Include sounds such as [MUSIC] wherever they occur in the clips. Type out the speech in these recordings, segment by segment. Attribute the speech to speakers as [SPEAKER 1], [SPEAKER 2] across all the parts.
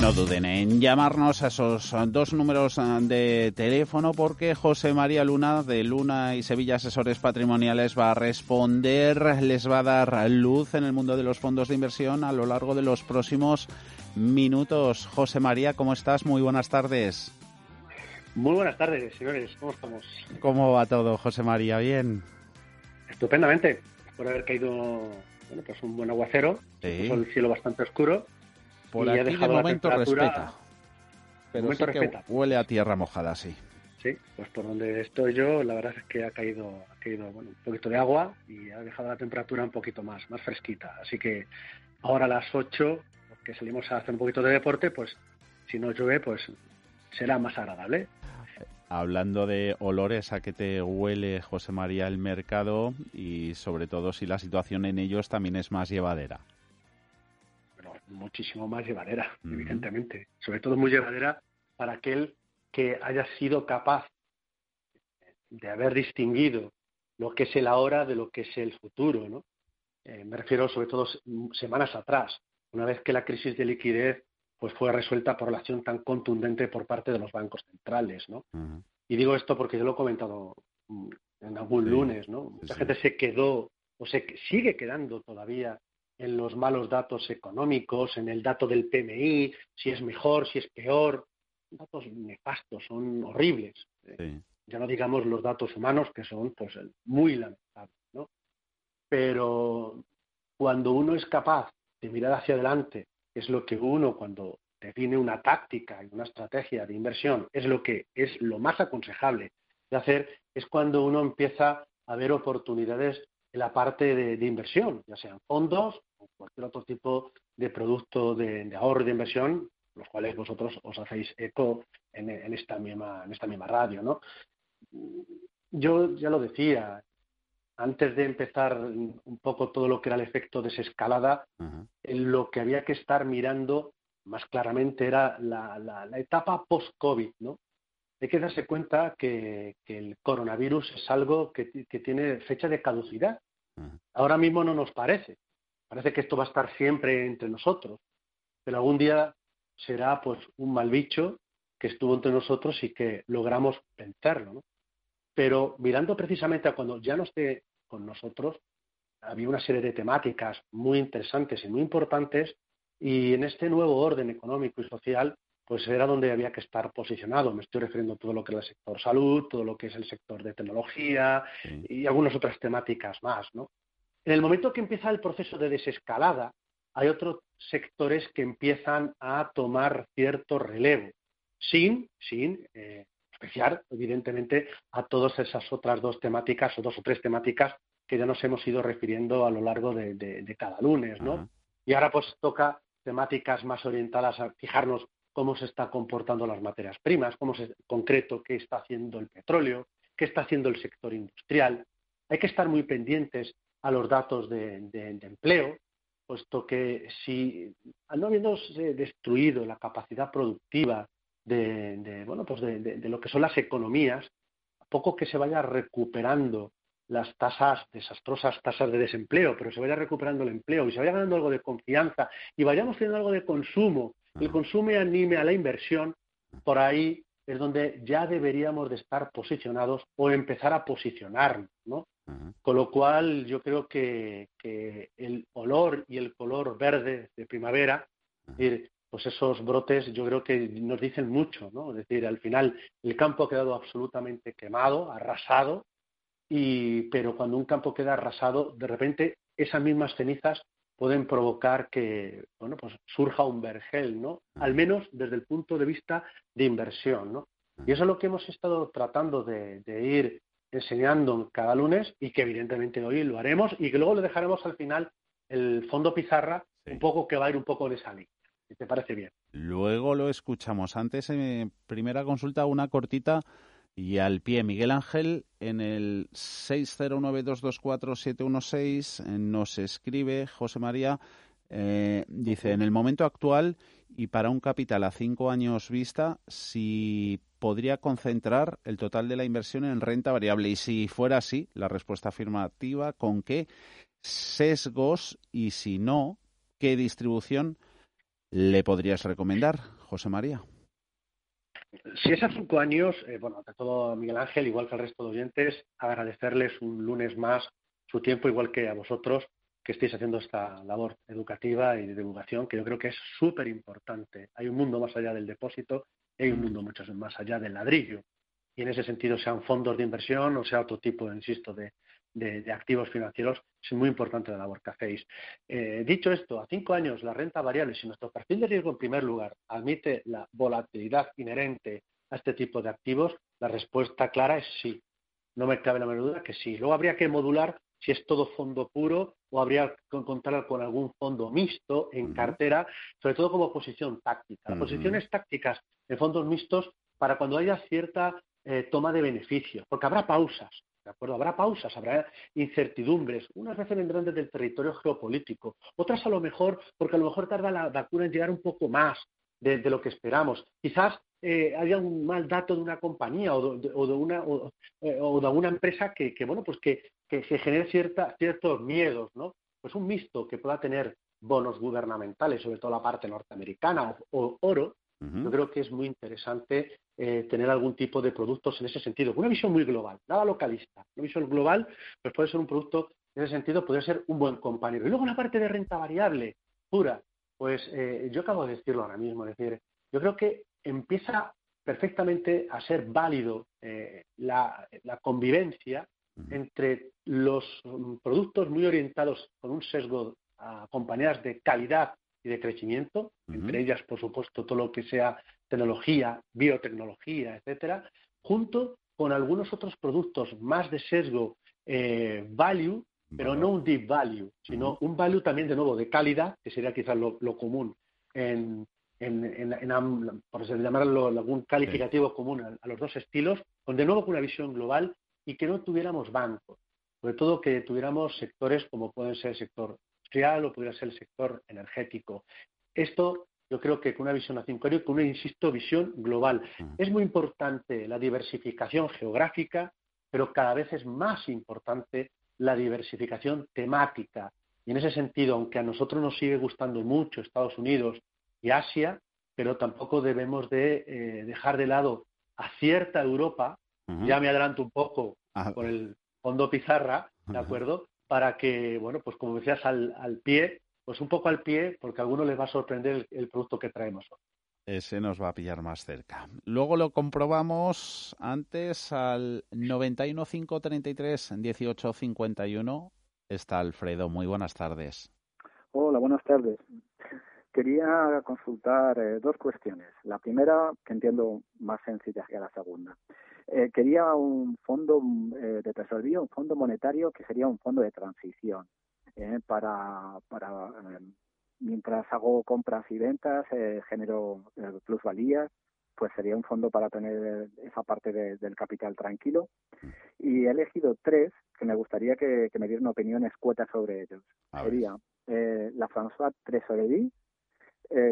[SPEAKER 1] No duden en llamarnos a esos dos números de teléfono porque José María Luna de Luna y Sevilla Asesores Patrimoniales va a responder, les va a dar luz en el mundo de los fondos de inversión a lo largo de los próximos minutos. José María, ¿cómo estás? Muy buenas tardes.
[SPEAKER 2] Muy buenas tardes, señores. ¿Cómo estamos?
[SPEAKER 1] ¿Cómo va todo, José María? ¿Bien?
[SPEAKER 2] Estupendamente. Por haber caído bueno, pues un buen aguacero, sí. el cielo bastante oscuro
[SPEAKER 1] por aquí de momento respeta. Pero sé que huele a tierra mojada, sí.
[SPEAKER 2] Sí, pues por donde estoy yo, la verdad es que ha caído, ha caído bueno, un poquito de agua y ha dejado la temperatura un poquito más, más fresquita. Así que ahora a las 8, que salimos a hacer un poquito de deporte, pues si no llueve, pues será más agradable.
[SPEAKER 1] Hablando de olores, ¿a qué te huele, José María, el mercado? Y sobre todo si la situación en ellos también es más llevadera
[SPEAKER 2] muchísimo más llevadera, evidentemente. Sobre todo muy llevadera para aquel que haya sido capaz de haber distinguido lo que es el ahora de lo que es el futuro, ¿no? Eh, me refiero sobre todo semanas atrás, una vez que la crisis de liquidez pues fue resuelta por la acción tan contundente por parte de los bancos centrales, ¿no? Y digo esto porque yo lo he comentado mm, en algún lunes, ¿no? Mucha gente se quedó o se sigue quedando todavía en los malos datos económicos, en el dato del PMI, si es mejor, si es peor, datos nefastos, son horribles. Ya no digamos los datos humanos que son pues muy lamentables, ¿no? Pero cuando uno es capaz de mirar hacia adelante, es lo que uno cuando define una táctica y una estrategia de inversión, es lo que es lo más aconsejable de hacer, es cuando uno empieza a ver oportunidades en la parte de, inversión, ya sean fondos o cualquier otro tipo de producto de, ahorro y de inversión, los cuales vosotros os hacéis eco en, esta, misma, en esta misma radio. ¿no? Yo ya lo decía, antes de empezar un poco todo lo que era el efecto desescalada, en lo que había que estar mirando más claramente era la, la, etapa post-COVID, ¿no? hay que darse cuenta que, el coronavirus es algo que, tiene fecha de caducidad. Ahora mismo no nos parece. Parece que esto va a estar siempre entre nosotros, pero algún día será pues un mal bicho que estuvo entre nosotros y que logramos vencerlo. Pero mirando precisamente a cuando ya no esté con nosotros, había una serie de temáticas muy interesantes y muy importantes y en este nuevo orden económico y social pues era donde había que estar posicionado. Me estoy refiriendo a todo lo que es el sector salud, todo lo que es el sector de tecnología y algunas otras temáticas más, ¿no? En el momento que empieza el proceso de desescalada, hay otros sectores que empiezan a tomar cierto relevo, sin, sin eh, especiar, evidentemente, a todas esas otras dos temáticas o dos o tres temáticas que ya nos hemos ido refiriendo a lo largo de, cada lunes, ¿no? Y ahora pues toca temáticas más orientadas a fijarnos cómo se está comportando las materias primas, cómo se, en concreto qué está haciendo el petróleo, qué está haciendo el sector industrial. Hay que estar muy pendientes a los datos de, empleo, puesto que si no habiéndose destruido la capacidad productiva de, bueno, pues de, lo que son las economías, a poco que se vaya recuperando las tasas, desastrosas tasas de desempleo, pero se vaya recuperando el empleo y se vaya ganando algo de confianza y vayamos teniendo algo de consumo el consumo anime a la inversión, por ahí es donde ya deberíamos de estar posicionados o empezar a posicionarnos, ¿no? Con lo cual yo creo que, el olor y el color verde de primavera, pues esos brotes yo creo que nos dicen mucho, ¿no? Es decir, al final el campo ha quedado absolutamente quemado, arrasado, y, pero cuando un campo queda arrasado, de repente esas mismas cenizas pueden provocar que bueno pues surja un vergel no al menos desde el punto de vista de inversión no y eso es lo que hemos estado tratando de, ir enseñando cada lunes y que evidentemente hoy lo haremos y que luego le dejaremos al final el fondo pizarra un poco que va a ir un poco de esa línea si te parece bien.
[SPEAKER 1] Luego lo escuchamos. Antes en primera consulta una cortita y al pie, Miguel Ángel, en el 609224716 eh, nos escribe José María, eh, dice, en el momento actual y para un capital a cinco años vista, si podría concentrar el total de la inversión en renta variable. Y si fuera así, la respuesta afirmativa, ¿con qué sesgos? Y si no, ¿qué distribución le podrías recomendar, José María?
[SPEAKER 2] Si es a cinco años, eh, bueno, ante todo Miguel Ángel, igual que al resto de oyentes, agradecerles un lunes más su tiempo, igual que a vosotros que estéis haciendo esta labor educativa y de divulgación, que yo creo que es súper importante. Hay un mundo más allá del depósito y hay un mundo mucho más allá del ladrillo. Y en ese sentido, sean fondos de inversión o sea otro tipo, insisto, de, de, activos financieros es muy importante la labor que hacéis. Eh, dicho esto, a cinco años la renta variable, si nuestro perfil de riesgo en primer lugar admite la volatilidad inherente a este tipo de activos, la respuesta clara es sí. No me cabe la menor duda que sí. Luego habría que modular si es todo fondo puro o habría que encontrar con algún fondo mixto en cartera, sobre todo como posición táctica. Las posiciones tácticas en fondos mixtos para cuando haya cierta eh, toma de beneficios, porque habrá pausas. ¿De acuerdo? Habrá pausas, habrá incertidumbres. Unas veces vendrán desde el territorio geopolítico, otras a lo mejor porque a lo mejor tarda la vacuna en llegar un poco más de, lo que esperamos. Quizás eh, haya un mal dato de una compañía o de, una eh, o, de una empresa que, bueno pues que, que, genere cierta, ciertos miedos, ¿no? Pues un mixto que pueda tener bonos gubernamentales, sobre todo la parte norteamericana o oro, yo creo que es muy interesante eh, tener algún tipo de productos en ese sentido. Una visión muy global, nada localista. Una visión global, pues puede ser un producto en ese sentido, puede ser un buen compañero. Y luego la parte de renta variable pura, pues eh, yo acabo de decirlo ahora mismo, es decir, yo creo que empieza perfectamente a ser válido eh, la, convivencia entre los mm, productos muy orientados con un sesgo a compañías de calidad y de crecimiento, entre ellas, por supuesto, todo lo que sea tecnología, biotecnología, etcétera, junto con algunos otros productos más de sesgo eh, value, pero no un deep value, sino un value también de nuevo de calidad, que sería quizás lo, común en, en, por llamarlo algún calificativo común a, los dos estilos, con de nuevo con una visión global y que no tuviéramos bancos, sobre todo que tuviéramos sectores como pueden ser el sector industrial o pudiera ser el sector energético. Esto yo creo que con una visión a cinco años, con una, insisto, visión global. Es muy importante la diversificación geográfica, pero cada vez es más importante la diversificación temática. Y en ese sentido, aunque a nosotros nos sigue gustando mucho Estados Unidos y Asia, pero tampoco debemos de eh, dejar de lado a cierta Europa, ya me adelanto un poco ah. con el fondo pizarra, ¿de acuerdo? Para que, bueno, pues como decías, al, al pie pues un poco al pie, porque a algunos les va a sorprender el, producto que traemos hoy.
[SPEAKER 1] Ese nos va a pillar más cerca. Luego lo comprobamos antes al 915331851. Está Alfredo. Muy buenas tardes.
[SPEAKER 3] Hola, buenas tardes. Quería consultar eh, dos cuestiones. La primera, que entiendo más sencilla que la segunda. Eh, quería un fondo eh, de tesorería, un fondo monetario que sería un fondo de transición. para, para mientras hago compras y ventas, eh, genero plusvalías, pues sería un fondo para tener esa parte del capital tranquilo. Y he elegido tres que me gustaría que, me dieran opiniones cuotas sobre ellos. sería la François Tresorerie,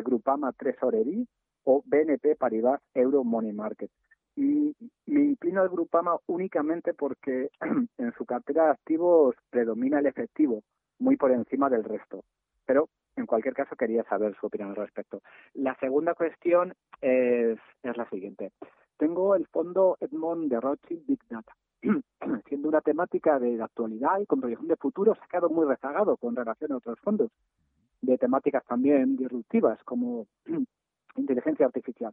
[SPEAKER 3] Grupama Tresorerie o BNP Paribas Euro Money Market. Y me inclino al Grupama únicamente porque [CLEARS THROAT] en su cartera de activos predomina el efectivo, muy por encima del resto. Pero en cualquier caso quería saber su opinión al respecto. La segunda cuestión es, la siguiente. Tengo el fondo Edmond de Rothschild Big Data [CLEARS THROAT] siendo una temática de actualidad y con proyección de futuro, se ha quedado muy rezagado con relación a otros fondos de temáticas también disruptivas como [CLEARS THROAT] inteligencia artificial.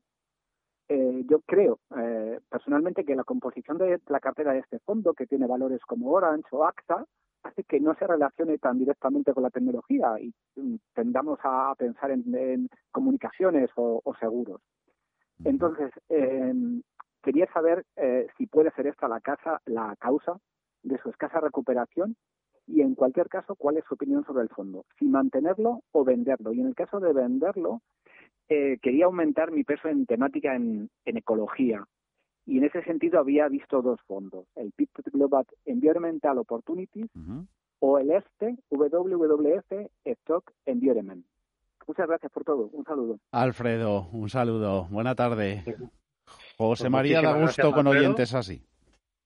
[SPEAKER 3] Eh, yo creo eh, personalmente que la composición de la cartera de este fondo, que tiene valores como Orange o AXA, hace que no se relacione tan directamente con la tecnología y mm, tendamos a pensar en, comunicaciones o, seguros. Entonces, em, quería saber eh, si puede ser esta la, casa, la causa de su escasa recuperación y, en cualquier caso, cuál es su opinión sobre el fondo, si mantenerlo o venderlo. Y en el caso de venderlo, eh, quería aumentar mi peso en temática en, ecología. Y en ese sentido había visto dos fondos, el PIT Global Environmental Opportunities o el este WWF Stock Environment. Muchas gracias por todo. Un saludo.
[SPEAKER 1] Alfredo, un saludo. Buena tarde. José pues María da gusto con oyentes así.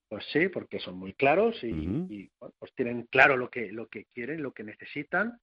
[SPEAKER 2] Pues sí, porque son muy claros y, pues tienen claro lo que, lo que quieren, lo que necesitan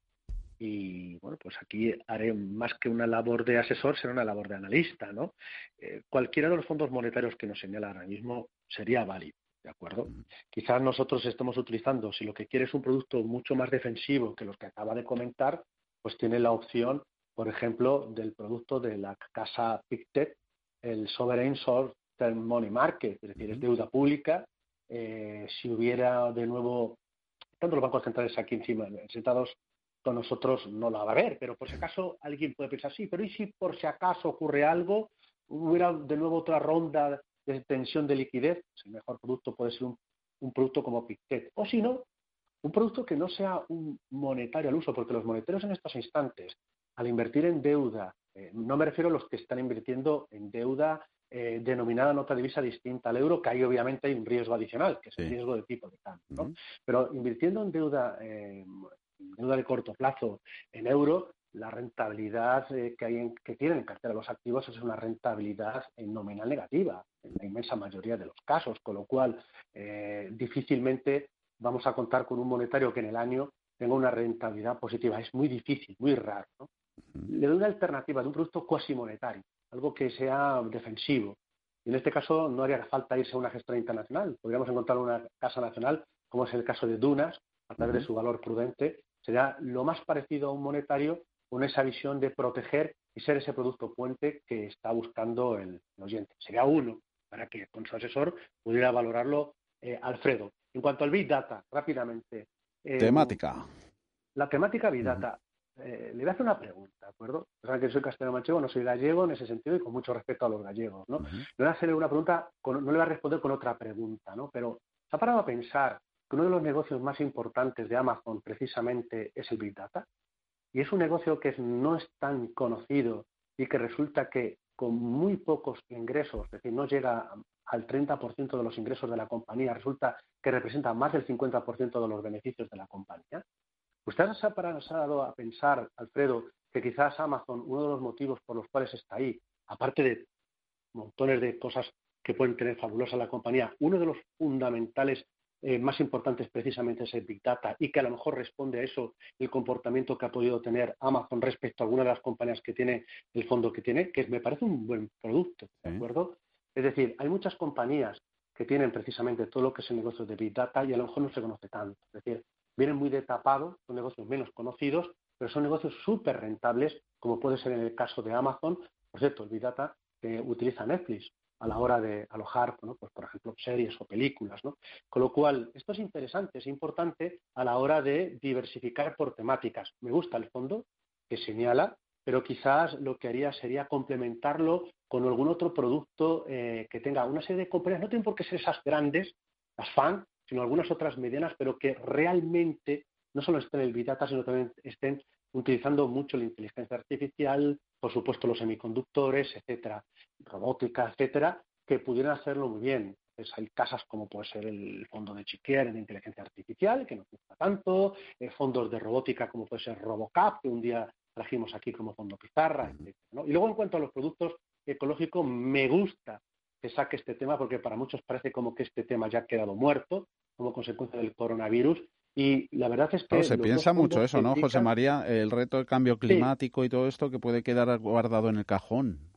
[SPEAKER 2] y bueno, pues aquí haré más que una labor de asesor, será una labor de analista, ¿no? Eh, cualquiera de los fondos monetarios que nos señala ahora mismo sería válido, ¿de acuerdo? Quizás nosotros estemos utilizando, si lo que quiere es un producto mucho más defensivo que los que acaba de comentar, pues tiene la opción, por ejemplo, del producto de la casa Pictet, el Sovereign Short Term Money Market, es decir, es deuda pública. Eh, si hubiera de nuevo, tanto los bancos centrales aquí encima, sentados con nosotros no la va a haber, pero por si acaso alguien puede pensar, sí, pero ¿y si por si acaso ocurre algo, hubiera de nuevo otra ronda de tensión de liquidez? Pues el mejor producto puede ser un, producto como Pictet. O si no, un producto que no sea un monetario al uso, porque los monetarios en estos instantes, al invertir en deuda, eh, no me refiero a los que están invirtiendo en deuda eh, denominada nota divisa distinta al euro, que ahí obviamente hay un riesgo adicional, que es el riesgo de tipo de cambio. Pero invirtiendo en deuda eh, deuda de corto plazo en euro, la rentabilidad eh, que, hay que tienen en cartera los activos es una rentabilidad nominal negativa, en la inmensa mayoría de los casos, con lo cual eh, difícilmente vamos a contar con un monetario que en el año tenga una rentabilidad positiva. Es muy difícil, muy raro. Le doy una alternativa de un producto cuasi monetario, algo que sea defensivo. Y en este caso no haría falta irse a una gestora internacional. Podríamos encontrar una casa nacional, como es el caso de Dunas, a través de su valor prudente, será lo más parecido a un monetario con esa visión de proteger y ser ese producto puente que está buscando el, oyente. Sería uno para que con su asesor pudiera valorarlo eh, Alfredo. En cuanto al Big Data, rápidamente.
[SPEAKER 1] Eh, temática.
[SPEAKER 2] La temática Big Data. Eh, le voy a hacer una pregunta, ¿de acuerdo? Saben que soy castellano manchego, no soy gallego en ese sentido y con mucho respeto a los gallegos, ¿no? Le voy a hacer una pregunta, no le voy a responder con otra pregunta, ¿no? Pero ¿se ha parado a pensar uno de los negocios más importantes de Amazon precisamente es el Big Data. Y es un negocio que no es tan conocido y que resulta que con muy pocos ingresos, es decir, no llega al 30% de los ingresos de la compañía, resulta que representa más del 50% de los beneficios de la compañía. ¿Usted se ha pasado a pensar, Alfredo, que quizás Amazon, uno de los motivos por los cuales está ahí, aparte de montones de cosas que pueden tener fabulosa la compañía, uno de los fundamentales eh, más importantes precisamente es el Big Data y que a lo mejor responde a eso el comportamiento que ha podido tener Amazon respecto a alguna de las compañías que tiene el fondo que tiene, que me parece un buen producto, ¿de acuerdo? Es decir, hay muchas compañías que tienen precisamente todo lo que es el negocio de Big Data y a lo mejor no se conoce tanto. Es decir, vienen muy de tapado, son negocios menos conocidos, pero son negocios súper rentables, como puede ser en el caso de Amazon. Por cierto, el Big Data que utiliza Netflix a la hora de alojar, pues por ejemplo, series o películas. ¿no? Con lo cual, esto es interesante, es importante a la hora de diversificar por temáticas. Me gusta el fondo que señala, pero quizás lo que haría sería complementarlo con algún otro producto eh, que tenga una serie de compañías, no tienen por qué ser esas grandes, las FAN, sino algunas otras medianas, pero que realmente no solo estén en el Big Data, sino también estén utilizando mucho la inteligencia artificial, por supuesto los semiconductores, etcétera, robótica, etcétera, que pudieran hacerlo muy bien. Pues hay casas como puede ser el fondo de Chiquier de inteligencia artificial, que nos gusta tanto, eh, fondos de robótica como puede ser Robocap, que un día trajimos aquí como fondo pizarra, etcétera. Y luego en cuanto a los productos ecológicos, me gusta que saque este tema porque para muchos parece como que este tema ya ha quedado muerto como consecuencia del coronavirus y la verdad es que...
[SPEAKER 1] se piensa mucho eso, ¿no, José María? El reto del cambio climático y todo esto que puede quedar guardado en el cajón.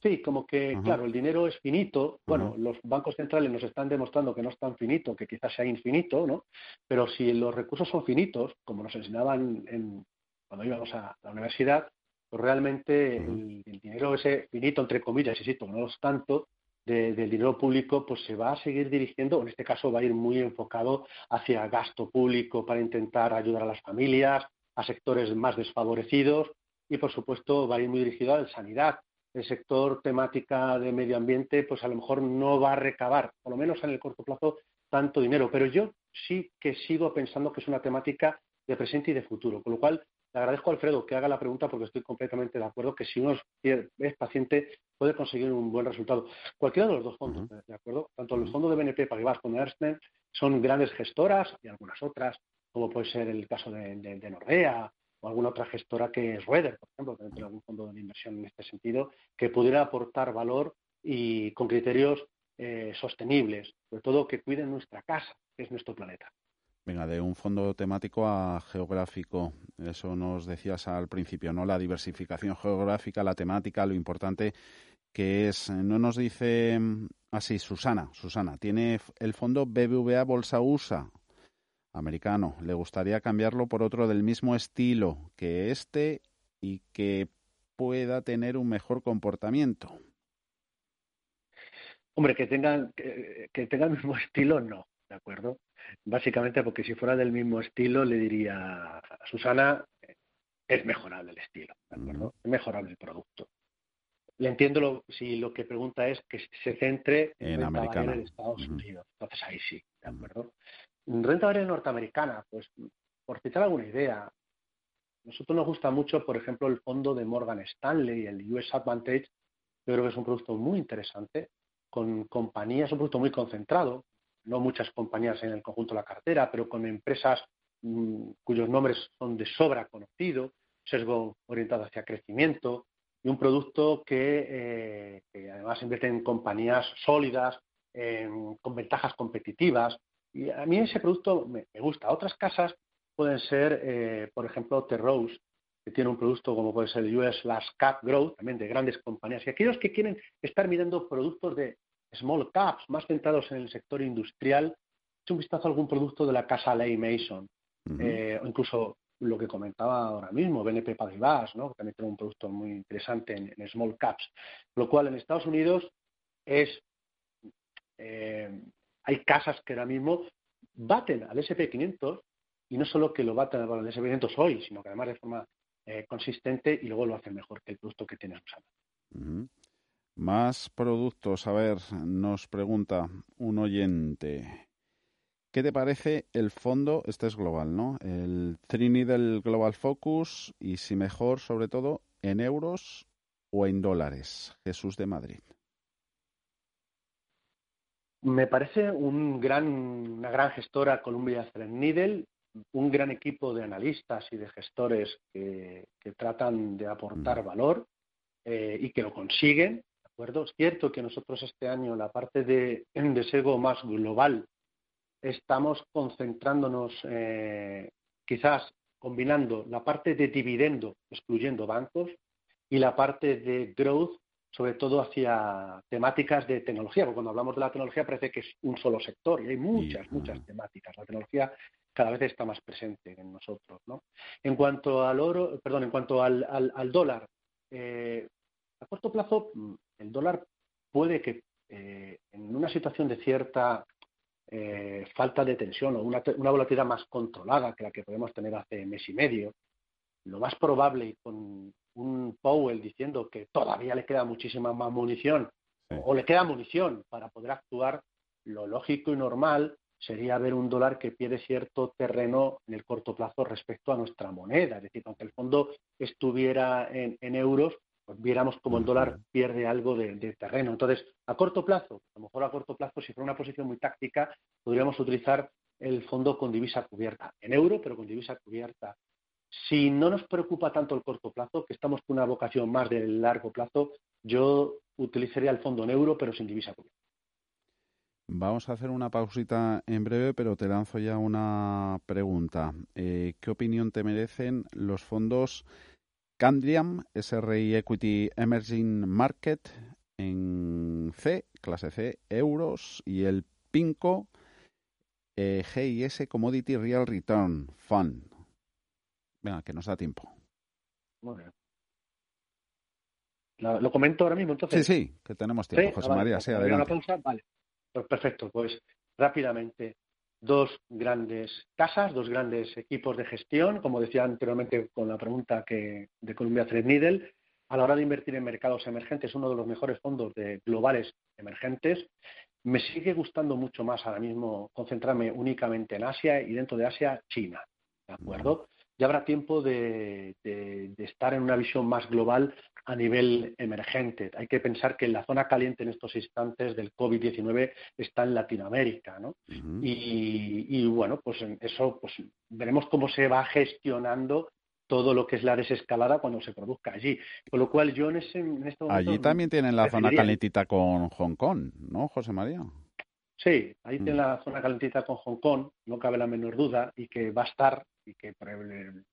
[SPEAKER 2] Sí, como que, claro, el dinero es finito. Bueno, los bancos centrales nos están demostrando que no es tan finito, que quizás sea infinito, ¿no? Pero si los recursos son finitos, como nos enseñaban en, cuando íbamos a la universidad, pues realmente el, dinero ese finito, entre comillas, insisto, no es tanto, del dinero público, pues se va a seguir dirigiendo, en este caso va a ir muy enfocado hacia gasto público para intentar ayudar a las familias, a sectores más desfavorecidos y, por supuesto, va a ir muy dirigido a la sanidad, el sector temática de medio ambiente, pues a lo mejor no va a recabar, por lo menos en el corto plazo, tanto dinero. Pero yo sí que sigo pensando que es una temática de presente y de futuro. Con lo cual, le agradezco a Alfredo que haga la pregunta porque estoy completamente de acuerdo que si uno es paciente puede conseguir un buen resultado. Cualquiera de los dos fondos, ¿de acuerdo? Tanto los fondos de BNP Paribas como de Ersten son grandes gestoras y algunas otras, como puede ser el caso de, de Nordea o alguna otra gestora que es Rueder, por ejemplo, que tiene algún fondo de inversión en este sentido, que pudiera aportar valor y con criterios eh, sostenibles, sobre todo que cuiden nuestra casa, que es nuestro planeta.
[SPEAKER 1] Venga, de un fondo temático a geográfico, eso nos decías al principio, ¿no? La diversificación geográfica, la temática, lo importante que es, no nos dice así, Susana, Susana, tiene el fondo BBVA Bolsa USA, americano. Le gustaría cambiarlo por otro del mismo estilo que este y que pueda tener un mejor comportamiento.
[SPEAKER 2] Hombre, que tengan, que, tenga el mismo [LAUGHS] estilo, no, ¿de acuerdo? Básicamente porque si fuera del mismo estilo le diría a Susana, es mejorable el estilo, ¿de acuerdo? Es mejorable el producto. Le entiendo lo, si lo que pregunta es que se centre en, en en Estados Unidos. Entonces ahí sí, ¿de acuerdo? Renta variable norteamericana, pues por citar alguna idea, nosotros nos gusta mucho, por ejemplo, el fondo de Morgan Stanley, el US Advantage, yo creo que es un producto muy interesante, con compañías, un producto muy concentrado, no muchas compañías en el conjunto de la cartera, pero con empresas mm, cuyos nombres son de sobra conocido, sesgo orientado hacia crecimiento, y un producto que, eh, además invierte en compañías sólidas, con ventajas competitivas, y a mí ese producto me, gusta. Otras casas pueden ser, eh, por ejemplo, Terrose, que tiene un producto como puede ser el US Last Cap Growth, también de grandes compañías. Y aquellos que quieren estar mirando productos de small caps, más centrados en el sector industrial, eche un vistazo a algún producto de la casa Ley Mason, eh, o incluso lo que comentaba ahora mismo, BNP Paribas, ¿no? que también tiene un producto muy interesante en, small caps. Lo cual en Estados Unidos es eh, hay casas que ahora mismo baten al SP500 y no solo que lo baten al SP500 hoy, sino que además de forma eh, consistente y luego lo hacen mejor que el producto que tienes usando.
[SPEAKER 1] Más productos. A ver, nos pregunta un oyente. ¿Qué te parece el fondo? Este es global, ¿no? El del Global Focus y si mejor, sobre todo, en euros o en dólares. Jesús de Madrid.
[SPEAKER 2] Me parece un gran, una gran gestora Columbia Threadneedle, un gran equipo de analistas y de gestores que, tratan de aportar valor eh, y que lo consiguen. ¿De acuerdo? Es cierto que nosotros este año, en la parte de, de SEGO más global, estamos concentrándonos eh, quizás combinando la parte de dividendo, excluyendo bancos, y la parte de growth, sobre todo hacia temáticas de tecnología, porque cuando hablamos de la tecnología parece que es un solo sector y hay muchas, muchas temáticas. La tecnología cada vez está más presente en nosotros. ¿no? En cuanto al oro, perdón, en cuanto al, al, dólar, eh, a corto plazo mm, el dólar puede que eh, en una situación de cierta eh, falta de tensión o una, una, volatilidad más controlada que la que podemos tener hace mes y medio, lo más probable y con un Powell diciendo que todavía le queda muchísima más munición o le queda munición para poder actuar, lo lógico y normal sería ver un dólar que pierde cierto terreno en el corto plazo respecto a nuestra moneda. Es decir, aunque el fondo estuviera en, euros, pues viéramos como el dólar pierde algo de, de, terreno. Entonces, a corto plazo, a lo mejor a corto plazo, si fuera una posición muy táctica, podríamos utilizar el fondo con divisa cubierta, en euro, pero con divisa cubierta si no nos preocupa tanto el corto plazo, que estamos con una vocación más de largo plazo, yo utilizaría el fondo en euro, pero sin divisa
[SPEAKER 1] Vamos a hacer una pausita en breve, pero te lanzo ya una pregunta. Eh, ¿Qué opinión te merecen los fondos Candiam SRI Equity Emerging Market en C, clase C, euros, y el PINCO eh, GIS Commodity Real Return Fund. Venga, que nos da tiempo.
[SPEAKER 2] ¿Lo, comento ahora mismo entonces?
[SPEAKER 1] Sí, sí, que tenemos tiempo, José María, sí, adelante.
[SPEAKER 2] Vale, pues perfecto, pues rápidamente. Dos grandes casas, dos grandes equipos de gestión, como decía anteriormente con la pregunta que de Columbia Threadneedle, a la hora de invertir en mercados emergentes, uno de los mejores fondos de globales emergentes. Me sigue gustando mucho más ahora mismo concentrarme únicamente en Asia y dentro de Asia, China. ¿De acuerdo? Ya habrá tiempo de, estar en una visión más global a nivel emergente. Hay que pensar que la zona caliente en estos instantes del COVID-19 está en Latinoamérica, ¿no? y, bueno, pues eso pues veremos cómo se va gestionando todo lo que es la desescalada cuando se produzca allí. Con lo cual yo en, ese, en este
[SPEAKER 1] momento... Allí también tienen la zona calentita con Hong Kong, ¿no, José María?
[SPEAKER 2] Sí, ahí tienen mm. la zona calentita con Hong Kong, no cabe la menor duda, y que va a estar, y que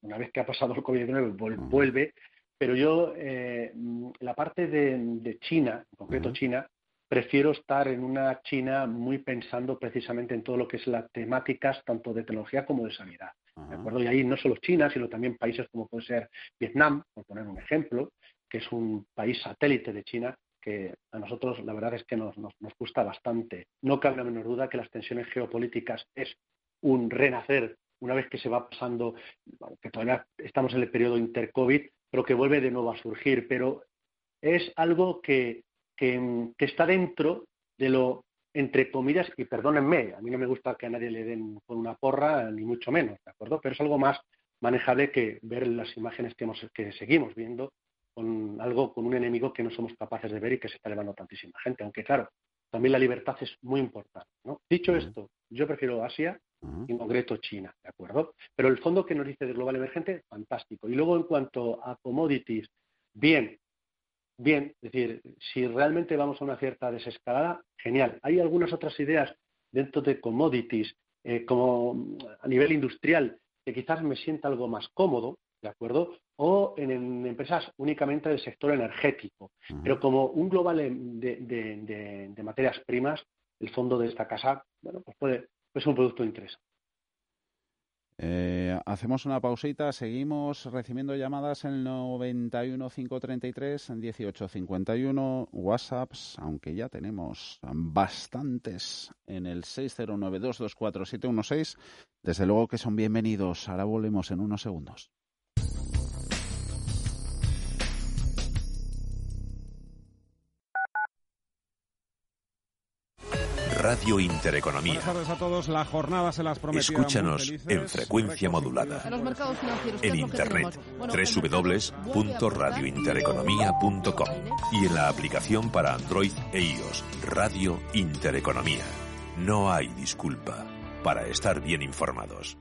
[SPEAKER 2] una vez que ha pasado el COVID-19 mm. vuelve, pero yo, eh, la parte de, China, en concreto China, prefiero estar en una China muy pensando precisamente en todo lo que es las temáticas tanto de tecnología como de sanidad. ¿de acuerdo? Y ahí no solo China, sino también países como puede ser Vietnam, por poner un ejemplo, que es un país satélite de China que a nosotros la verdad es que nos, nos, nos gusta bastante. No cabe la menor duda que las tensiones geopolíticas es un renacer una vez que se va pasando, que todavía estamos en el periodo inter-COVID, pero que vuelve de nuevo a surgir. Pero es algo que, que, que está dentro de lo entre comillas, y perdónenme, a mí no me gusta que a nadie le den con una porra, ni mucho menos, ¿de acuerdo? Pero es algo más manejable que ver las imágenes que, hemos, que seguimos viendo con algo, con un enemigo que no somos capaces de ver y que se está elevando tantísima gente. Aunque, claro, también la libertad es muy importante, ¿no? Dicho esto, yo prefiero Asia, en concreto China, ¿de acuerdo? Pero el fondo que nos dice de Global Emergente, fantástico. Y luego, en cuanto a commodities, bien, bien, es decir, si realmente vamos a una cierta desescalada, genial. Hay algunas otras ideas dentro de commodities, eh, como a nivel industrial, que quizás me sienta algo más cómodo, ¿de acuerdo? O en, empresas únicamente del sector energético. Pero como un global de, de, materias primas, el fondo de esta casa, bueno, pues puede, ser un producto interesante.
[SPEAKER 1] Eh, hacemos una pausita, seguimos recibiendo llamadas en el 91 533 1851, WhatsApps, aunque ya tenemos bastantes en el 609224716. Desde luego que son bienvenidos. Ahora volvemos en unos segundos.
[SPEAKER 4] Radio Intereconomía.
[SPEAKER 5] Buenas tardes a todos. La jornada se las
[SPEAKER 4] Escúchanos en frecuencia modulada. En internet www.radiointereconomía.com y en la aplicación para Android e iOS Radio Intereconomía. No hay disculpa para estar bien informados.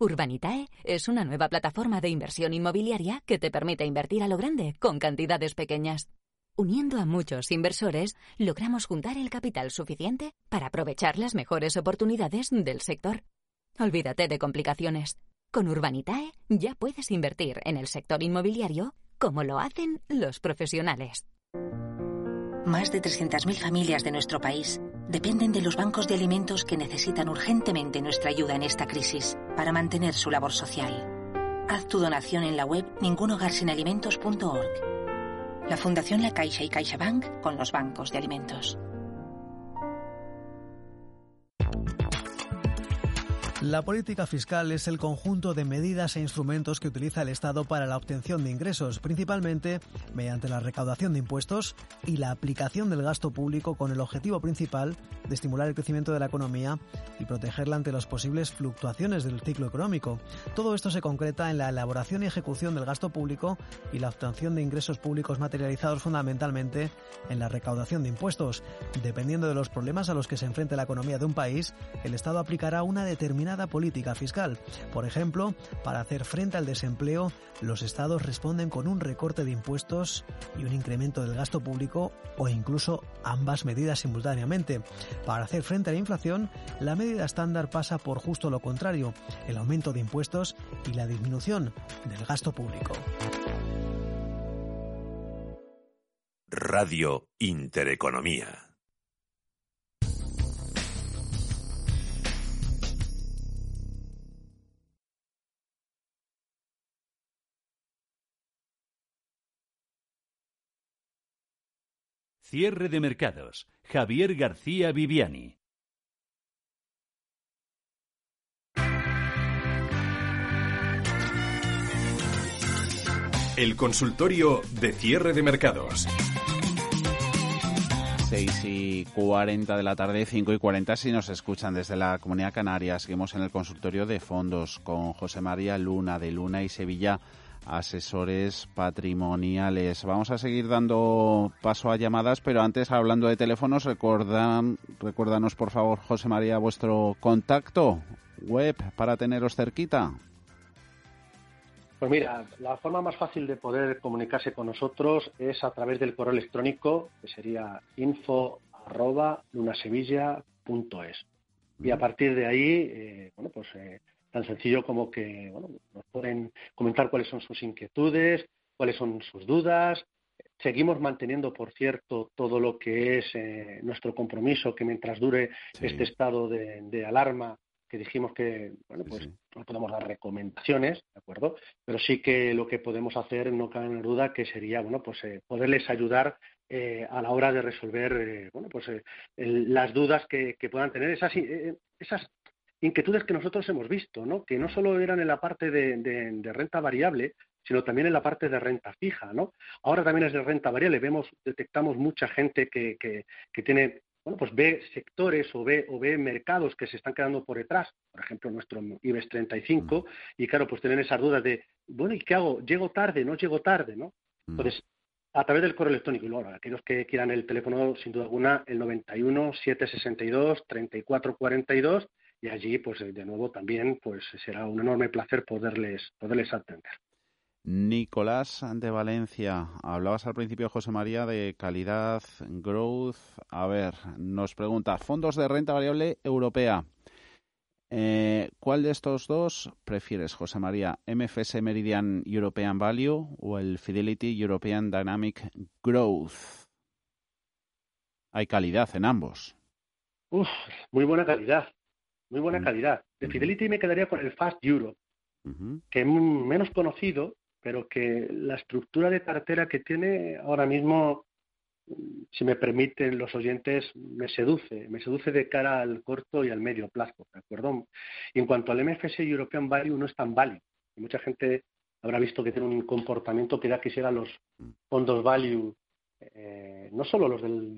[SPEAKER 6] Urbanitae es una nueva plataforma de inversión inmobiliaria que te permite invertir a lo grande con cantidades pequeñas. Uniendo a muchos inversores, logramos juntar el capital suficiente para aprovechar las mejores oportunidades del sector. Olvídate de complicaciones. Con Urbanitae ya puedes invertir en el sector inmobiliario como lo hacen los profesionales.
[SPEAKER 7] Más de 300.000 familias de nuestro país dependen de los bancos de alimentos que necesitan urgentemente nuestra ayuda en esta crisis para mantener su labor social. Haz tu donación en la web ningunhogarsinalimentos.org la Fundación La Caixa y CaixaBank con los bancos de alimentos.
[SPEAKER 8] La política fiscal es el conjunto de medidas e instrumentos que utiliza el Estado para la obtención de ingresos, principalmente mediante la recaudación de impuestos y la aplicación del gasto público con el objetivo principal de estimular el crecimiento de la economía y protegerla ante las posibles fluctuaciones del ciclo económico. Todo esto se concreta en la elaboración y ejecución del gasto público y la obtención de ingresos públicos materializados fundamentalmente en la recaudación de impuestos. Dependiendo de los problemas a los que se enfrente la economía de un país, el Estado aplicará una determinada determinada política fiscal. Por ejemplo, para hacer frente al desempleo, los estados responden con un recorte de impuestos y un incremento del gasto público o incluso ambas medidas simultáneamente. Para hacer frente a la inflación, la medida estándar pasa por justo lo contrario, el aumento de impuestos y la disminución del gasto público.
[SPEAKER 4] Radio Intereconomía.
[SPEAKER 9] Cierre de mercados. Javier García Viviani.
[SPEAKER 10] El consultorio de cierre de mercados.
[SPEAKER 1] 6 y 40 de la tarde, 5 y 40 si nos escuchan desde la Comunidad Canaria. Seguimos en el consultorio de fondos con José María Luna de Luna y Sevilla, asesores patrimoniales. Vamos a seguir dando paso a llamadas, pero antes hablando de teléfonos, recuerdan, recuérdanos por favor, José María, vuestro contacto web para teneros cerquita.
[SPEAKER 2] Pues mira, la forma más fácil de poder comunicarse con nosotros es a través del correo electrónico, que sería info@lunasevilla.es. Y a partir de ahí, eh, bueno, pues eh, tan sencillo como que bueno, nos pueden comentar cuáles son sus inquietudes, cuáles son sus dudas. Seguimos manteniendo, por cierto, todo lo que es eh, nuestro compromiso, que mientras dure este estado de alarma, que dijimos que, bueno, pues no podemos dar recomendaciones, ¿de acuerdo? Pero sí que lo que podemos hacer, no cabe en duda, que sería, bueno, pues eh, poderles ayudar eh, a la hora de resolver, eh, bueno, pues las dudas que, puedan tener, esas, esas inquietudes que nosotros hemos visto, ¿no? Que no solo eran en la parte de, renta variable, sino también en la parte de renta fija, ¿no? Ahora también es de renta variable, vemos, detectamos mucha gente que, que, que tiene bueno, pues ve sectores o ve, o ve mercados que se están quedando por detrás, por ejemplo, nuestro IBEX 35, y claro, pues tienen esas dudas de, bueno, ¿y qué hago? ¿Llego tarde? ¿No llego tarde? ¿no? Entonces, a través del correo electrónico, y luego, aquellos que quieran el teléfono, sin duda alguna, el 91 762 3442, y allí, pues de nuevo, también, pues será un enorme placer poderles, poderles atender.
[SPEAKER 1] Nicolás de Valencia, hablabas al principio, José María, de calidad, growth. A ver, nos pregunta, fondos de renta variable europea. Eh, ¿Cuál de estos dos prefieres, José María? ¿MFS Meridian European Value o el Fidelity European Dynamic Growth? Hay calidad en ambos.
[SPEAKER 2] Uf, muy buena calidad, muy buena mm. calidad. De Fidelity me quedaría con el Fast Europe, que es menos conocido, pero que la estructura de cartera que tiene ahora mismo, si me permiten los oyentes, me seduce, me seduce de cara al corto y al medio plazo, ¿de acuerdo? Y en cuanto al MFS European Value, no es tan value. mucha gente habrá visto que tiene un comportamiento que ya quisiera los fondos value, eh, no solo los del,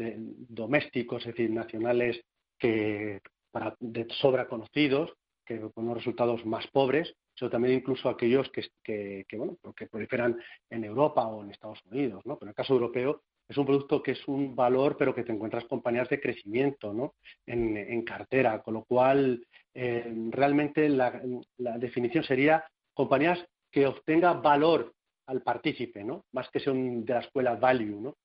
[SPEAKER 2] domésticos, es decir, nacionales, que para, de sobra conocidos, que con unos resultados más pobres, sino también incluso aquellos que, que, bueno, que proliferan en Europa o en Estados Unidos. ¿no? Pero en el caso europeo es un producto que es un valor, pero que te encuentras compañías de crecimiento ¿no? en, cartera, con lo cual eh, realmente la, definición sería compañías que obtenga valor al partícipe, ¿no? más que sean de la escuela value. ¿no?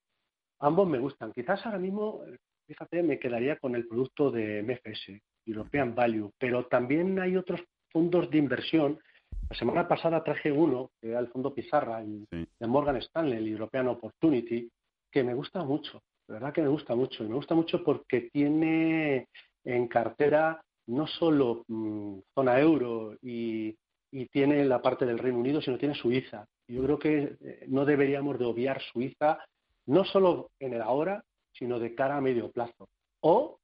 [SPEAKER 2] Ambos me gustan. Quizás ahora mismo, fíjate, me quedaría con el producto de MFS, European Value, pero también hay otros fondos de inversión. La semana pasada traje uno, que era el fondo Pizarra, de Morgan Stanley, el European Opportunity, que me gusta mucho, de verdad que me gusta mucho. Y me gusta mucho porque tiene en cartera no solo mm, zona euro y, tiene la parte del Reino Unido, sino tiene Suiza. Yo creo que eh, no deberíamos de obviar Suiza, no solo en el ahora, sino de cara a medio plazo. O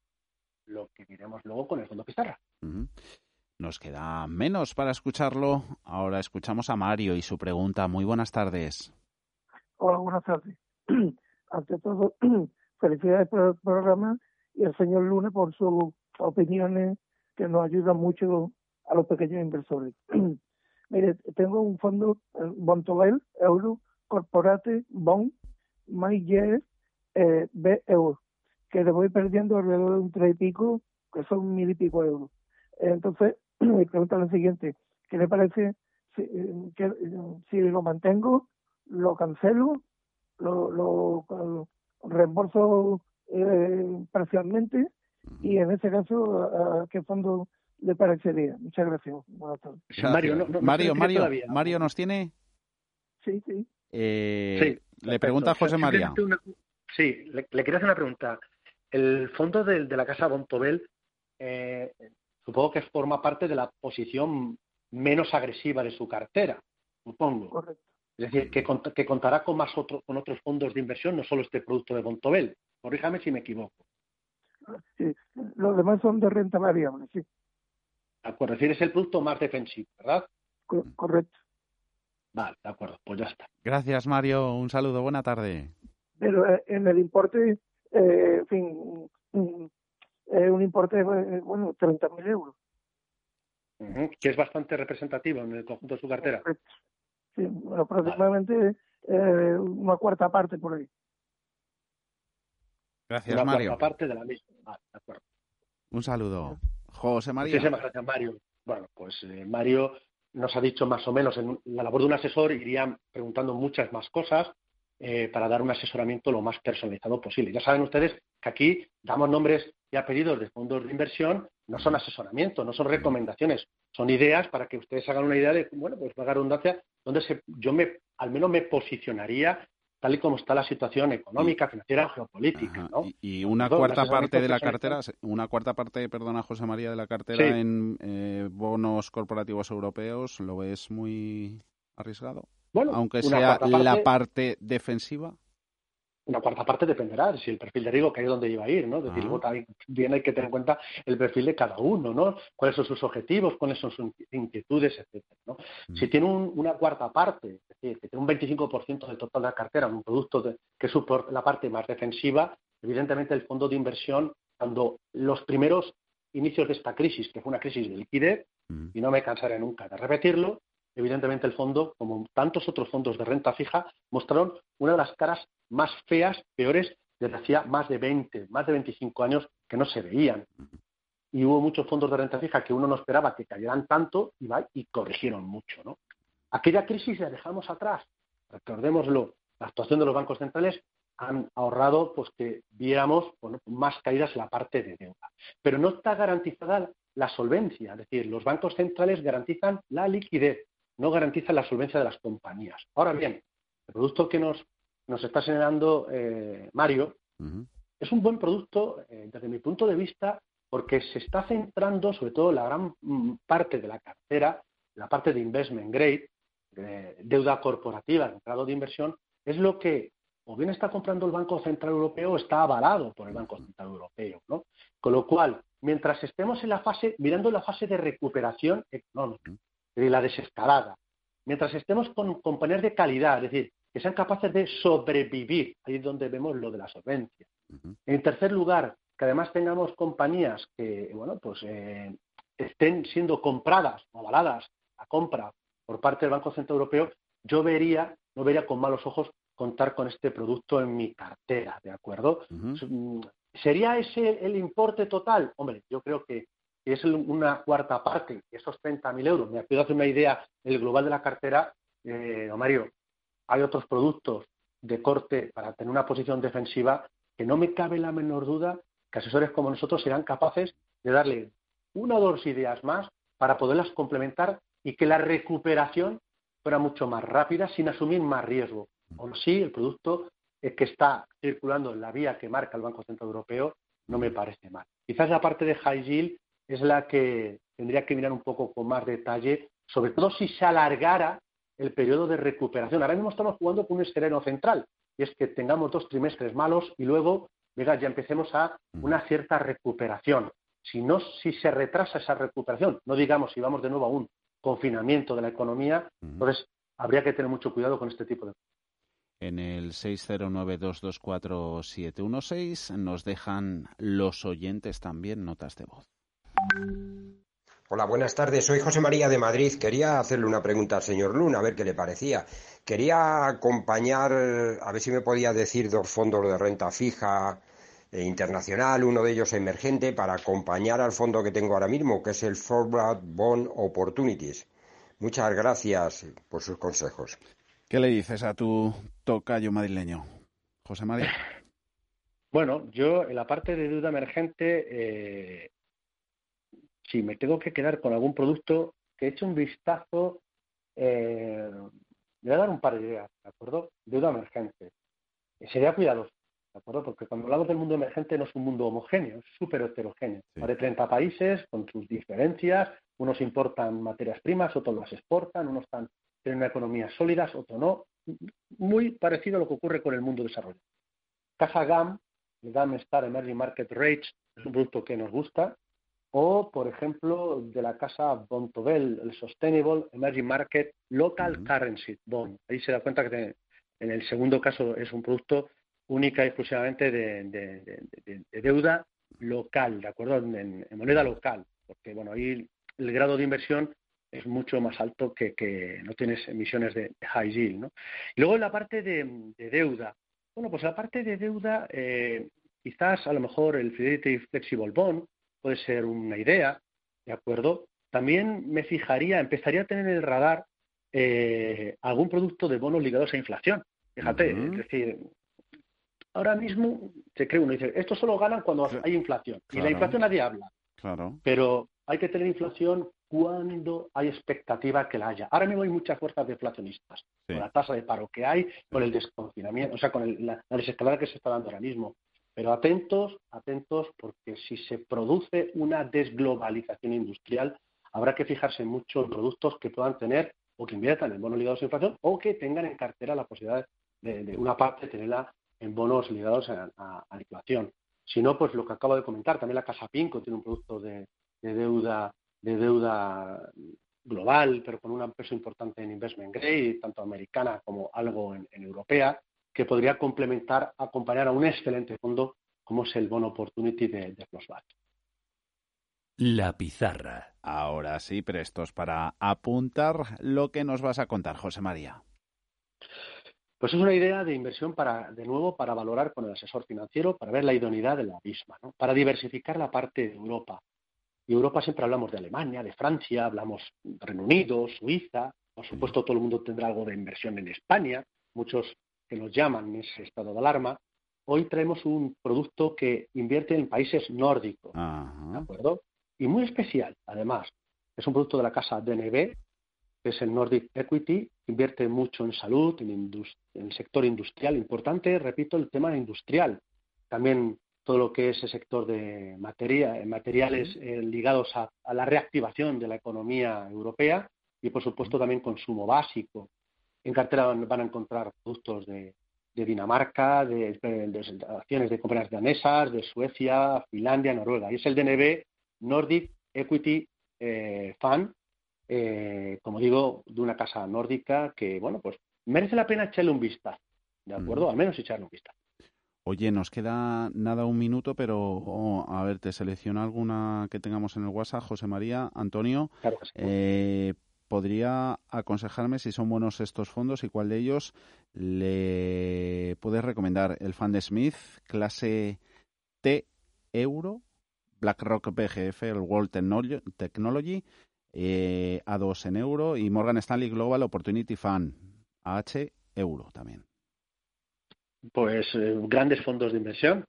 [SPEAKER 2] lo que diremos luego con el fondo Pizarra.
[SPEAKER 1] Nos queda menos para escucharlo. Ahora escuchamos a Mario y su pregunta. Muy buenas tardes.
[SPEAKER 11] Hola, buenas tardes. [CLEARS THROAT] Ante todo, [CLEARS THROAT] felicidades por el programa y al señor Luna por sus opiniones que nos ayudan mucho a los pequeños inversores. [CLEARS THROAT] Mire, tengo un fondo, Bontobel, Euro, Corporate, Bond, MyYes, eh, B, Euro, que le voy perdiendo alrededor de un tres y pico, que son mil y pico euros. Entonces, [CLEARS THROAT] me pregunta lo siguiente, ¿qué le parece si, que, si lo mantengo, lo cancelo, lo, lo, reembolso eh, parcialmente y en ese caso, ¿a qué fondo le parecería? Muchas gracias.
[SPEAKER 1] Mario, Mario, Mario, Mario, ¿nos tiene?
[SPEAKER 11] Sí, sí.
[SPEAKER 1] Eh, le pregunta José María.
[SPEAKER 2] Sí, le, quería hacer una pregunta. El fondo de, de la Casa Bontobel, eh, supongo que forma parte de la posición menos agresiva de su cartera, supongo.
[SPEAKER 11] Correcto.
[SPEAKER 2] Es decir, que, que contará con más otro, con otros fondos de inversión, no solo este producto de Bontobel. Corríjame si me equivoco.
[SPEAKER 11] Sí, los demás son de renta variable, sí.
[SPEAKER 2] De acuerdo, es decir, es el producto más defensivo, ¿verdad?
[SPEAKER 11] correcto.
[SPEAKER 2] Vale, de acuerdo, pues ya está.
[SPEAKER 1] Gracias, Mario. Un saludo, buena tarde.
[SPEAKER 11] Pero eh, en el importe, eh, en fin, mm, eh, un importe, eh, bueno, 30.000 euros.
[SPEAKER 2] que es bastante representativo en el conjunto de su cartera.
[SPEAKER 11] Sí, bueno, aproximadamente eh, una cuarta parte por ahí.
[SPEAKER 1] Gracias, una Mario.
[SPEAKER 2] Cuarta parte de la misma. Vale, de acuerdo.
[SPEAKER 1] Un saludo. José María.
[SPEAKER 2] Muchísimas gracias, Mario. Bueno, pues eh, Mario nos ha dicho más o menos en la labor de un asesor iría preguntando muchas más cosas eh, para dar un asesoramiento lo más personalizado posible. Ya saben ustedes que aquí damos nombres y apellidos de fondos de inversión, no son asesoramiento, no son recomendaciones, son ideas para que ustedes hagan una idea de, bueno, pues vaga redundancia, donde se, yo me, al menos me posicionaría tal y como está la situación económica, financiera, geopolítica, ¿no?
[SPEAKER 1] Y, una cuarta parte de la cartera, una cuarta parte, perdona José María, de la cartera en eh, bonos corporativos europeos, ¿lo ves muy arriesgado? Bueno, aunque sea la parte defensiva
[SPEAKER 2] una cuarta parte dependerá si el perfil de riesgo que es donde iba a ir, ¿no? Es decir, luego también hay que tener en cuenta el perfil de cada uno, ¿no? Cuáles son sus objetivos, cuáles son sus inquietudes, etcétera, ¿no? Mm. Si tiene una cuarta parte, es decir, que tiene un 25% del total de la cartera un producto que es la parte más defensiva, evidentemente el fondo de inversión, cuando los primeros inicios de esta crisis, que fue una crisis de liquidez, mm. y no me cansaré nunca de repetirlo, evidentemente el fondo, como tantos otros fondos de renta fija, mostraron una de las caras más feas, peores, desde hacía más de 20, más de 25 años que no se veían. Y hubo muchos fondos de renta fija que uno no esperaba que cayeran tanto y, corrigieron mucho. ¿no? Aquella crisis la dejamos atrás. Recordémoslo, la actuación de los bancos centrales han ahorrado pues que viéramos más caídas en la parte de deuda. Pero no está garantizada la solvencia, es decir, los bancos centrales garantizan la liquidez, no garantizan la solvencia de las compañías. Ahora bien, el producto que nos nos está señalando eh, Mario, es un buen producto eh, desde mi punto de vista porque se está centrando sobre todo la gran mm, parte de la cartera, la parte de investment grade, de deuda corporativa, de grado de inversión, es lo que o bien está comprando el Banco Central Europeo o está avalado por el Banco Central Europeo. ¿no? Con lo cual, mientras estemos en la fase, mirando la fase de recuperación económica, de la desescalada, mientras estemos con compañías de calidad, es decir, que sean capaces de sobrevivir. Ahí es donde vemos lo de la solvencia. En tercer lugar, que además tengamos compañías que, bueno, pues eh, estén siendo compradas o avaladas a compra por parte del Banco Central Europeo, yo vería, no vería con malos ojos contar con este producto en mi cartera, ¿de acuerdo? Mm, ¿Sería ese el importe total? Hombre, yo creo que es una cuarta parte, esos 30.000 euros, me a hacer una idea el global de la cartera, eh, Mario, hay otros productos de corte para tener una posición defensiva que no me cabe la menor duda que asesores como nosotros serán capaces de darle una o dos ideas más para poderlas complementar y que la recuperación fuera mucho más rápida sin asumir más riesgo. O sí, el producto que está circulando en la vía que marca el Banco Central Europeo no me parece mal. Quizás la parte de high yield es la que tendría que mirar un poco con más detalle, sobre todo si se alargara el periodo de recuperación. Ahora mismo estamos jugando con un escenario central, y es que tengamos dos trimestres malos y luego venga, ya empecemos a una cierta recuperación. Si, no, si se retrasa esa recuperación, no digamos si vamos de nuevo a un confinamiento de la economía, entonces habría que tener mucho cuidado con este tipo de
[SPEAKER 1] en el 609224716 nos dejan los oyentes también notas de voz.
[SPEAKER 12] Hola, buenas tardes. Soy José María de Madrid. Quería hacerle una pregunta al señor Luna, a ver qué le parecía. Quería acompañar, a ver si me podía decir dos fondos de renta fija internacional, uno de ellos emergente, para acompañar al fondo que tengo ahora mismo, que es el Forward Bond Opportunities. Muchas gracias por sus consejos.
[SPEAKER 1] ¿Qué le dices a tu tocayo madrileño, José María?
[SPEAKER 2] Bueno, yo en la parte de deuda emergente, eh, si me tengo que quedar con algún producto, que he hecho un vistazo, eh, le voy a dar un par de ideas, ¿de acuerdo? Deuda emergente. sería cuidadoso, ¿de acuerdo? Porque cuando hablamos del mundo emergente no es un mundo homogéneo, es súper heterogéneo. Hay de 30 países con sus diferencias, unos importan materias primas, otros las exportan, unos están, tienen una economía sólidas, otros no. Muy parecido a lo que ocurre con el mundo desarrollado. Casa GAM el GAM Star Emerging Market Rates es un producto que nos gusta, o por ejemplo de la casa Bontobel, el Sustainable Emerging Market Local Currency Bond. Ahí se da cuenta que en el segundo caso es un producto única y exclusivamente de, deuda local, ¿de acuerdo? En, moneda local, porque bueno, ahí el grado de inversión es mucho más alto que, que no tienes emisiones de, high yield, ¿no? Y luego en la parte de, deuda, bueno, pues la parte de deuda, eh, quizás a lo mejor el Fidelity Flexible Bond puede ser una idea, ¿de acuerdo? También me fijaría, empezaría a tener en el radar eh, algún producto de bonos ligados a inflación. Fíjate, es decir, ahora mismo se cree uno dice, esto solo ganan cuando hay inflación. Y la inflación nadie habla.
[SPEAKER 1] Claro.
[SPEAKER 2] Pero hay que tener inflación cuando hay expectativa que la haya. Ahora mismo hay muchas fuerzas deflacionistas, con la tasa de paro que hay, con el desconfinamiento, o sea, con la, desescalada que se está dando ahora mismo. Pero atentos, atentos, porque si se produce una desglobalización industrial, habrá que fijarse mucho en productos que puedan tener o que inviertan en bonos ligados a inflación o que tengan en cartera la posibilidad de, una parte tenerla en bonos ligados a, a, inflación. Si no, pues lo que acabo de comentar, también la Casa Pinco tiene un producto de deuda de deuda global, pero con un peso importante en investment grade, tanto americana como algo en, europea, que podría complementar, acompañar a un excelente fondo como es el bono opportunity de, de
[SPEAKER 9] La pizarra.
[SPEAKER 1] Ahora sí, prestos para apuntar lo que nos vas a contar, José María.
[SPEAKER 2] Pues es una idea de inversión para, de nuevo, para valorar con el asesor financiero, para ver la idoneidad de la misma, ¿no? para diversificar la parte de Europa, y Europa siempre hablamos de Alemania, de Francia, hablamos de Reino Unido, Suiza, por supuesto todo el mundo tendrá algo de inversión en España, muchos que nos llaman ese estado de alarma. Hoy traemos un producto que invierte en países nórdicos, ¿de acuerdo? Y muy especial, además. Es un producto de la casa DNB, que es el Nordic Equity, invierte mucho en salud, en, en el sector industrial. Importante, repito, el tema industrial. También todo lo que es el sector de materia, materiales eh, ligados a, la reactivación de la economía europea y, por supuesto, también consumo básico. En cartera van, a encontrar productos de, Dinamarca, de, acciones de compañías danesas, de Suecia, Finlandia, Noruega. Y es el DNB Nordic Equity eh, Fund, eh, como digo, de una casa nórdica que, bueno, pues merece la pena echarle un vistazo, ¿de acuerdo? Al menos echarle un vistazo.
[SPEAKER 1] Oye, nos queda nada un minuto, pero oh, a ver, te selecciona alguna que tengamos en el WhatsApp, José María, Antonio. Eh, ¿Podría aconsejarme si son buenos estos fondos y cuál de ellos le puedes recomendar? El Fund Smith, clase T euro, BlackRock BGF, el World Technology, eh, A2 en euro y Morgan Stanley Global Opportunity Fund, AH euro también
[SPEAKER 2] pues eh, grandes fondos de inversión,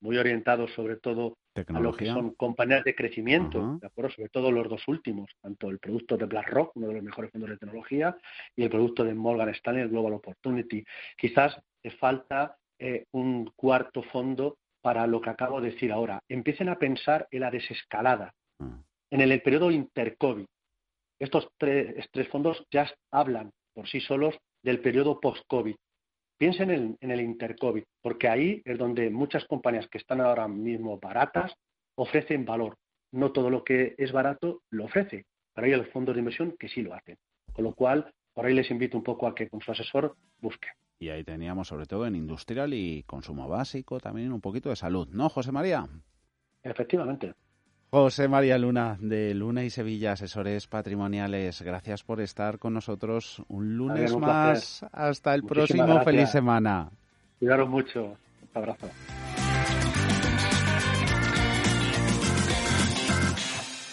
[SPEAKER 2] muy orientados sobre todo a lo que son compañías de crecimiento, ¿de acuerdo? Sobre todo los dos últimos, tanto el producto de BlackRock, uno de los mejores fondos de tecnología, y el producto de Morgan Stanley, el Global Opportunity. Quizás te falta eh, un cuarto fondo para lo que acabo de decir ahora. Empiecen a pensar en la desescalada, ah. en el, periodo intercovid. Estos tres, tres fondos ya hablan por sí solos del periodo post-COVID. Piensen en, en el intercovid, porque ahí es donde muchas compañías que están ahora mismo baratas ofrecen valor. No todo lo que es barato lo ofrece, pero hay los fondos de inversión que sí lo hacen. Con lo cual, por ahí les invito un poco a que con su asesor busquen.
[SPEAKER 1] Y ahí teníamos sobre todo en industrial y consumo básico, también un poquito de salud, ¿no, José María?
[SPEAKER 2] Efectivamente.
[SPEAKER 1] José María Luna, de Luna y Sevilla, asesores patrimoniales, gracias por estar con nosotros un lunes más. Hasta el próximo. Feliz semana.
[SPEAKER 2] Cuidaros mucho. Un abrazo.